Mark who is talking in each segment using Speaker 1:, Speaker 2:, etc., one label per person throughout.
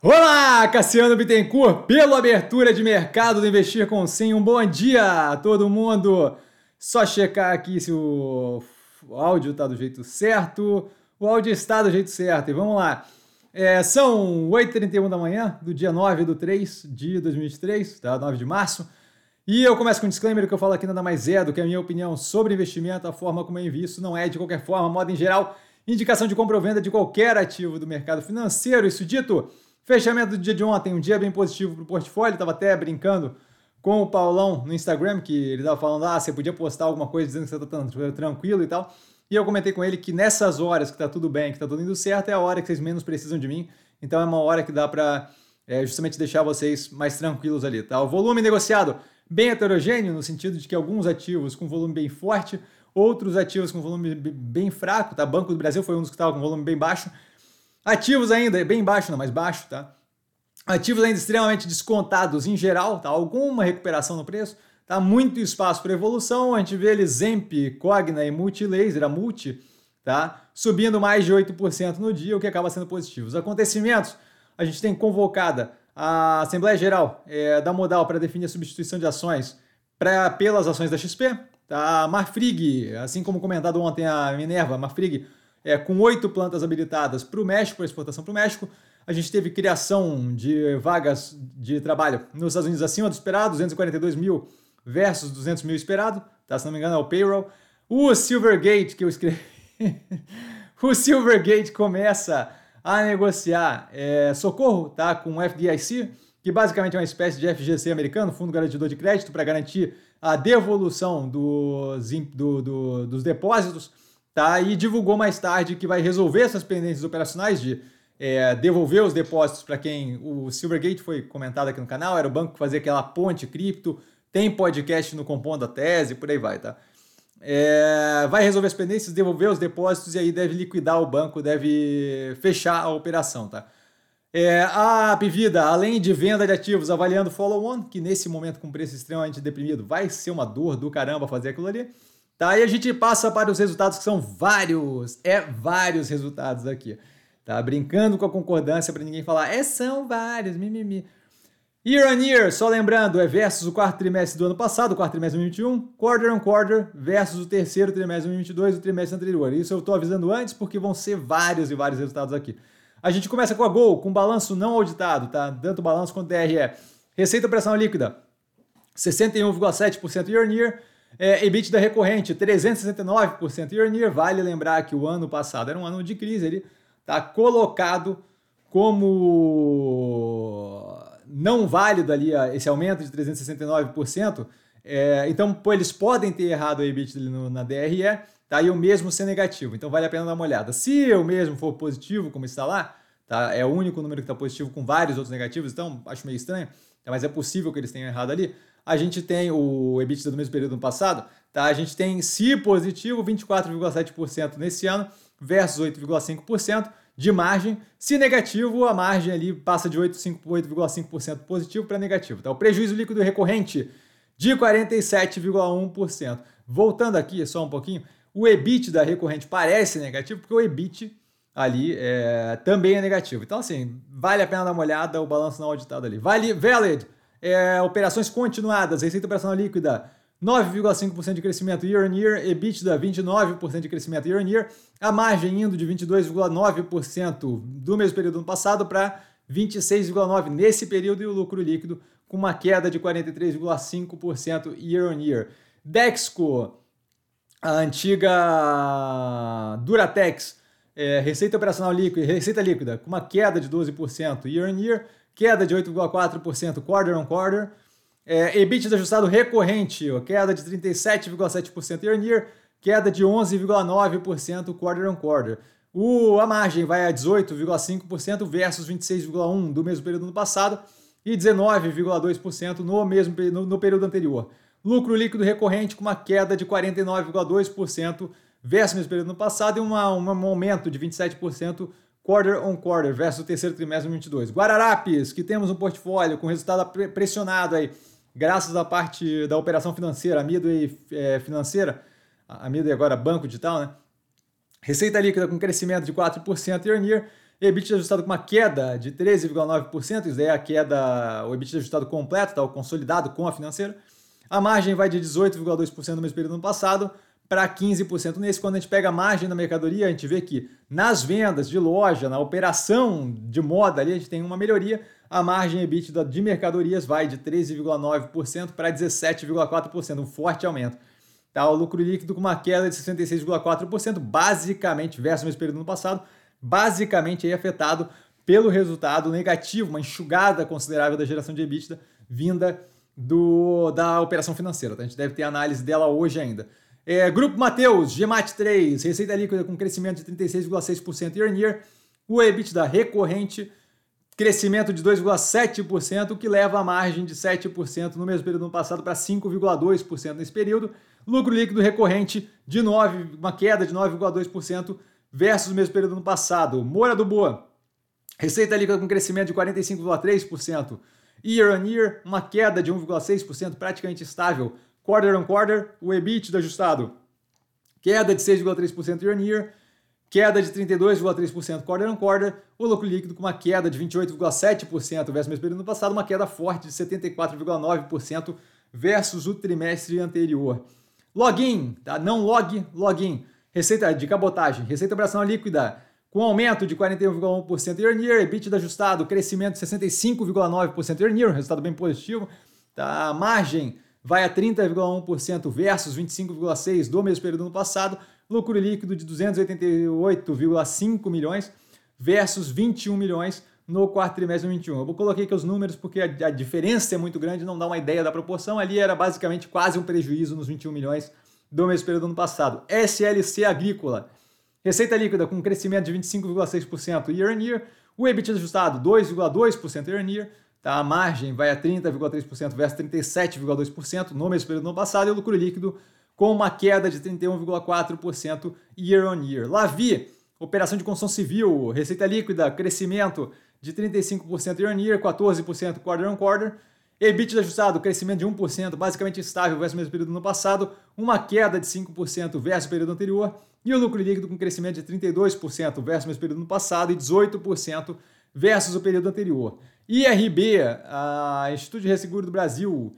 Speaker 1: Olá, Cassiano Bittencourt, pela abertura de mercado do Investir com Sim. Um bom dia a todo mundo. Só checar aqui se o áudio está do jeito certo. O áudio está do jeito certo. E vamos lá. É, são 8h31 da manhã do dia 9 do 3 de 2023, tá? 9 de março. E eu começo com um disclaimer que eu falo aqui nada mais é do que a minha opinião sobre investimento, a forma como eu invisto, não é de qualquer forma, modo em geral, indicação de compra ou venda de qualquer ativo do mercado financeiro. Isso dito, Fechamento do dia de ontem, um dia bem positivo para o portfólio. Estava até brincando com o Paulão no Instagram, que ele estava falando, ah, você podia postar alguma coisa dizendo que você está tranquilo e tal. E eu comentei com ele que nessas horas que está tudo bem, que está tudo indo certo, é a hora que vocês menos precisam de mim. Então é uma hora que dá para é, justamente deixar vocês mais tranquilos ali, tá? O volume negociado bem heterogêneo, no sentido de que alguns ativos com volume bem forte, outros ativos com volume bem fraco, tá? Banco do Brasil foi um dos que estava com volume bem baixo, Ativos ainda, bem baixo, não, mais baixo, tá? Ativos ainda extremamente descontados em geral, tá? Alguma recuperação no preço, tá? Muito espaço para evolução. A gente vê ele Zemp, Cogna e Multilaser, a Multi, tá? Subindo mais de 8% no dia, o que acaba sendo positivo. Os acontecimentos, a gente tem convocada a Assembleia Geral é, da Modal para definir a substituição de ações pra, pelas ações da XP, tá? Marfrig, assim como comentado ontem a Minerva, Marfrig é, com oito plantas habilitadas para o México, para exportação para o México. A gente teve criação de vagas de trabalho nos Estados Unidos acima do esperado, 242 mil versus 200 mil esperado, tá? se não me engano é o payroll. O Silvergate, que eu escrevi, o Silvergate começa a negociar é, socorro tá? com o FDIC, que basicamente é uma espécie de FGC americano, Fundo Garantidor de Crédito, para garantir a devolução dos, do, do, dos depósitos tá? E divulgou mais tarde que vai resolver essas pendências operacionais de é, devolver os depósitos para quem o Silvergate foi comentado aqui no canal, era o banco que fazia aquela ponte cripto, tem podcast no Compondo a Tese, por aí vai, tá? É, vai resolver as pendências, devolver os depósitos e aí deve liquidar o banco, deve fechar a operação, tá? É, a Pivida, além de venda de ativos avaliando follow-on, que nesse momento com preço extremamente deprimido vai ser uma dor do caramba fazer aquilo ali, Tá? E a gente passa para os resultados que são vários, é vários resultados aqui. Tá? Brincando com a concordância para ninguém falar, é são vários, mimimi. Year on year, só lembrando, é versus o quarto trimestre do ano passado, o quarto trimestre de 2021, quarter on quarter versus o terceiro trimestre de 2022, o trimestre anterior. Isso eu estou avisando antes porque vão ser vários e vários resultados aqui. A gente começa com a Gol, com balanço não auditado, tá? Tanto balanço quanto DRE. Receita operacional líquida, 61,7% year on year, é, EBITDA recorrente, 369% year on year. Vale lembrar que o ano passado era um ano de crise, ele está colocado como não válido ali esse aumento de 369%. É, então, pô, eles podem ter errado o EBITDA no, na DRE, tá? E o mesmo ser negativo. Então, vale a pena dar uma olhada. Se o mesmo for positivo, como está lá, tá? É o único número que está positivo com vários outros negativos, então acho meio estranho, mas é possível que eles tenham errado ali a gente tem o EBITDA do mesmo período no passado, tá? A gente tem se positivo 24,7% nesse ano versus 8,5% de margem. Se negativo, a margem ali passa de 8,5% positivo para negativo, tá? O prejuízo líquido recorrente de 47,1%. Voltando aqui só um pouquinho, o EBITDA recorrente parece negativo porque o EBIT ali é, também é negativo. Então, assim, vale a pena dar uma olhada, o balanço não auditado ali. Vale, valid, é, operações continuadas, receita operacional líquida 9,5% de crescimento year on year, EBITDA 29% de crescimento year on year, a margem indo de 22,9% do mesmo período do ano passado para 26,9% nesse período e o lucro líquido com uma queda de 43,5% year on year. Dexco, a antiga Duratex, é, receita operacional líquida, receita líquida com uma queda de 12% year on year, queda de 8,4% quarter on quarter. É, EBITDA ajustado recorrente, ó, queda de 37,7% year on year, queda de 11,9% quarter on quarter. O, a margem vai a 18,5% versus 26,1% do mesmo período no passado e 19,2% no mesmo no, no período anterior. Lucro líquido recorrente com uma queda de 49,2% versus o mesmo período no passado e uma, um aumento de 27% quarter on quarter versus o terceiro trimestre de 2022. Guararapes, que temos um portfólio com resultado pressionado aí, graças à parte da operação financeira, a Midway é, financeira, a Midway agora banco digital, né? Receita líquida com crescimento de 4% year on year, EBITDA ajustado com uma queda de 13,9%, isso daí é a queda, o EBITDA ajustado completo, tá? o consolidado com a financeira. A margem vai de 18,2% no mesmo período do ano passado para 15% nesse. Quando a gente pega a margem da mercadoria, a gente vê que nas vendas de loja, na operação de moda ali, a gente tem uma melhoria. A margem EBITDA de mercadorias vai de 13,9% para 17,4%, um forte aumento. Tá, o lucro líquido com uma queda de 66,4%, basicamente, versus o mesmo período do ano passado, basicamente aí afetado pelo resultado negativo, uma enxugada considerável da geração de EBITDA vinda do, da operação financeira. Tá? A gente deve ter análise dela hoje ainda. É, Grupo Mateus, GMAT 3, receita líquida com crescimento de 36,6% year on year, o EBITDA recorrente, crescimento de 2,7%, o que leva a margem de 7% no mesmo período do ano passado para 5,2% nesse período. Lucro líquido recorrente de 9, uma queda de 9,2% versus o mesmo período do ano passado. Moura do Boa, receita líquida com crescimento de 45,3%. Year on year, uma queda de 1,6%, praticamente estável. Quarter on quarter, o EBITDA ajustado, queda de 6,3% year on year, queda de 32,3% quarter on quarter, o lucro líquido com uma queda de 28,7% versus o mesmo período do passado, uma queda forte de 74,9% versus o trimestre anterior. Login, tá? não log, login. Receita de cabotagem, receita operacional líquida com aumento de 41,1% year on year, EBITDA ajustado, crescimento de 65,9% year on year, resultado bem positivo. Tá? Margem vai a 30,1% versus 25,6% do mesmo período do ano passado, lucro líquido de 288,5 milhões versus 21 milhões no quarto trimestre de 2021. Eu vou coloquei aqui os números porque a, a, diferença é muito grande, não dá uma ideia da proporção. Ali era basicamente quase um prejuízo nos 21 milhões do mesmo período do ano passado. SLC Agrícola, Receita líquida com crescimento de 25,6% year on year. O EBITDA ajustado 2,2% year on year. Tá? A margem vai a 30,3% versus 37,2% no mesmo período do ano passado. E o lucro líquido com uma queda de 31,4% year on year. Lavi, operação de construção civil, receita líquida, crescimento de 35% year on year, 14% quarter on quarter. EBITDA ajustado, crescimento de 1%, basicamente estável versus o mesmo período do ano passado, uma queda de 5% versus o período anterior, e o lucro líquido com crescimento de 32% versus o mesmo período no passado e 18% versus o período anterior. IRB, a Instituto de Resseguro do Brasil,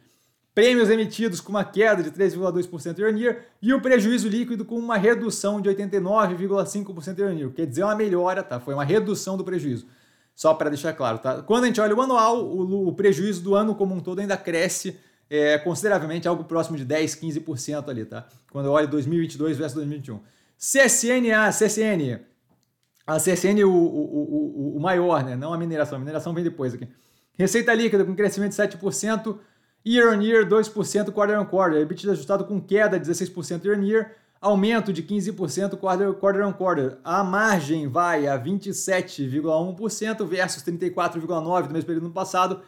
Speaker 1: prêmios emitidos com uma queda de 3,2% year on year e o prejuízo líquido com uma redução de 89,5% year on year. Quer dizer, uma melhora, tá? Foi uma redução do prejuízo. Só para deixar claro, tá? Quando a gente olha o anual, o, o prejuízo do ano como um todo ainda cresce é, consideravelmente, algo próximo de 10, 15% ali, tá? Quando eu olho 2022 versus 2021. CSNA, CSN. A CSN, o, o, o, o maior, né? Não a mineração. A mineração vem depois aqui. Receita líquida com crescimento de 7%, year on year 2%, quarter on quarter. EBITDA ajustado com queda de 16% year on year, aumento de 15% quarter, quarter on quarter. A margem vai a 27,1% versus 34,9% do mesmo período no passado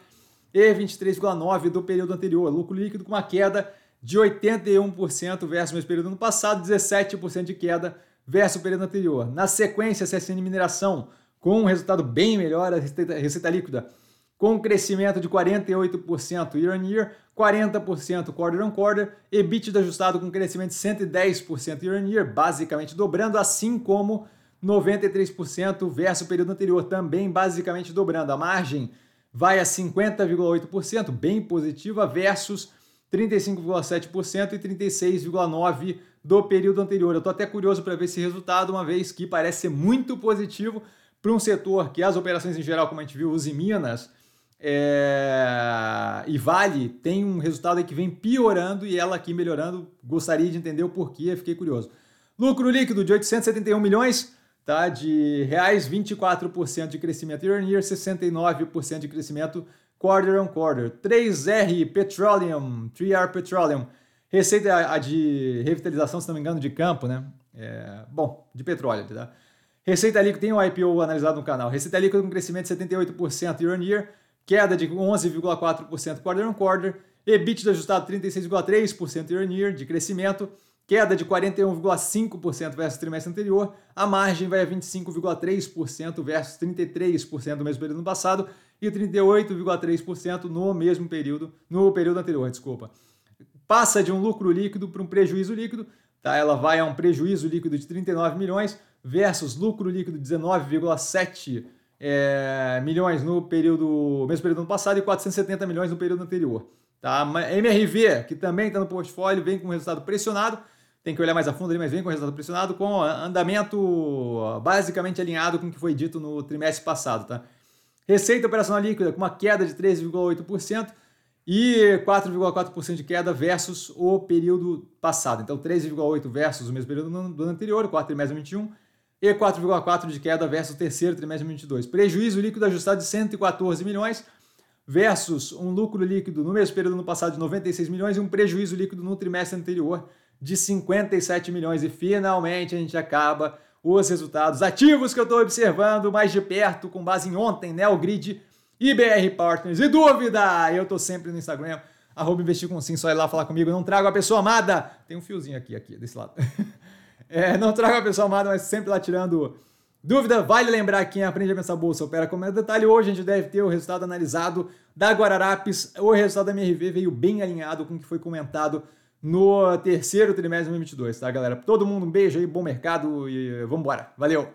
Speaker 1: e 23,9% do período anterior. Lucro líquido com uma queda de 81% versus o mesmo período no passado, 17% de queda versus o período anterior. Na sequência, CSN Mineração, com um resultado bem melhor, a receita, receita líquida, com um crescimento de 48% year on year, 40% quarter on quarter, EBITDA ajustado com crescimento de 110% year on year, basicamente dobrando, assim como 93% versus o período anterior, também basicamente dobrando. A margem vai a 50,8%, bem positiva, versus 35,7% e 36,9% do período anterior. Eu estou até curioso para ver esse resultado, uma vez que parece ser muito positivo para um setor que as operações em geral, como a gente viu, Uzi Minas é... e Vale, tem um resultado que vem piorando e ela aqui melhorando. Gostaria de entender o porquê, fiquei curioso. Lucro líquido de 871 milhões tá, de reais, 24% de crescimento year on year, 69% de crescimento quarter on quarter. 3R Petroleum, 3R Petroleum, receita a de revitalização, se não me engano, de campo, né? É, bom, de petróleo, tá? Receita líquida, tem um IPO analisado no canal. Receita líquida com crescimento de 78% year on year, queda de 11,4% quarter on quarter, EBITDA ajustado 36,3% year on year de crescimento, queda de 41,5% versus trimestre anterior, a margem vai a 25,3% versus 33% do mesmo período no passado e 38,3% no mesmo período, no período anterior, desculpa. Passa de um lucro líquido para um prejuízo líquido, tá? Ela vai a um prejuízo líquido de 39 milhões versus lucro líquido de 19,7 é, milhões no período, mesmo período ano passado e 470 milhões no período anterior. Tá? MRV, que também está no portfólio, vem com resultado pressionado, tem que olhar mais a fundo ali, mas vem com resultado pressionado, com andamento basicamente alinhado com o que foi dito no trimestre passado. Tá? Receita operacional líquida com uma queda de 13,8% e 4,4% de queda versus o período passado. Então, 3,8% versus o mesmo período do ano anterior, o quarto trimestre de 2021, e 4,4% de queda versus o terceiro trimestre de 2022. Prejuízo líquido ajustado de 114 milhões versus um lucro líquido no mesmo período no passado de 96 milhões e um prejuízo líquido no trimestre anterior de 57 milhões. E finalmente a gente acaba os resultados ativos que eu estou observando mais de perto, com base em ontem, Neogrid e BR Partners. E dúvida? Eu estou sempre no Instagram, arroba investir com sim, só ir lá falar comigo. Não trago a pessoa amada. Tem um fiozinho aqui, aqui, desse lado. é, não trago a pessoa amada, mas sempre lá tirando dúvida. Vale lembrar que quem aprende a pensar bolsa opera com mais detalhe. Hoje a gente deve ter o resultado analisado da Guararapes. O resultado da MRV veio bem alinhado com o que foi comentado no terceiro trimestre de 2022, tá, galera? Todo mundo um beijo aí, bom mercado e vambora. Valeu!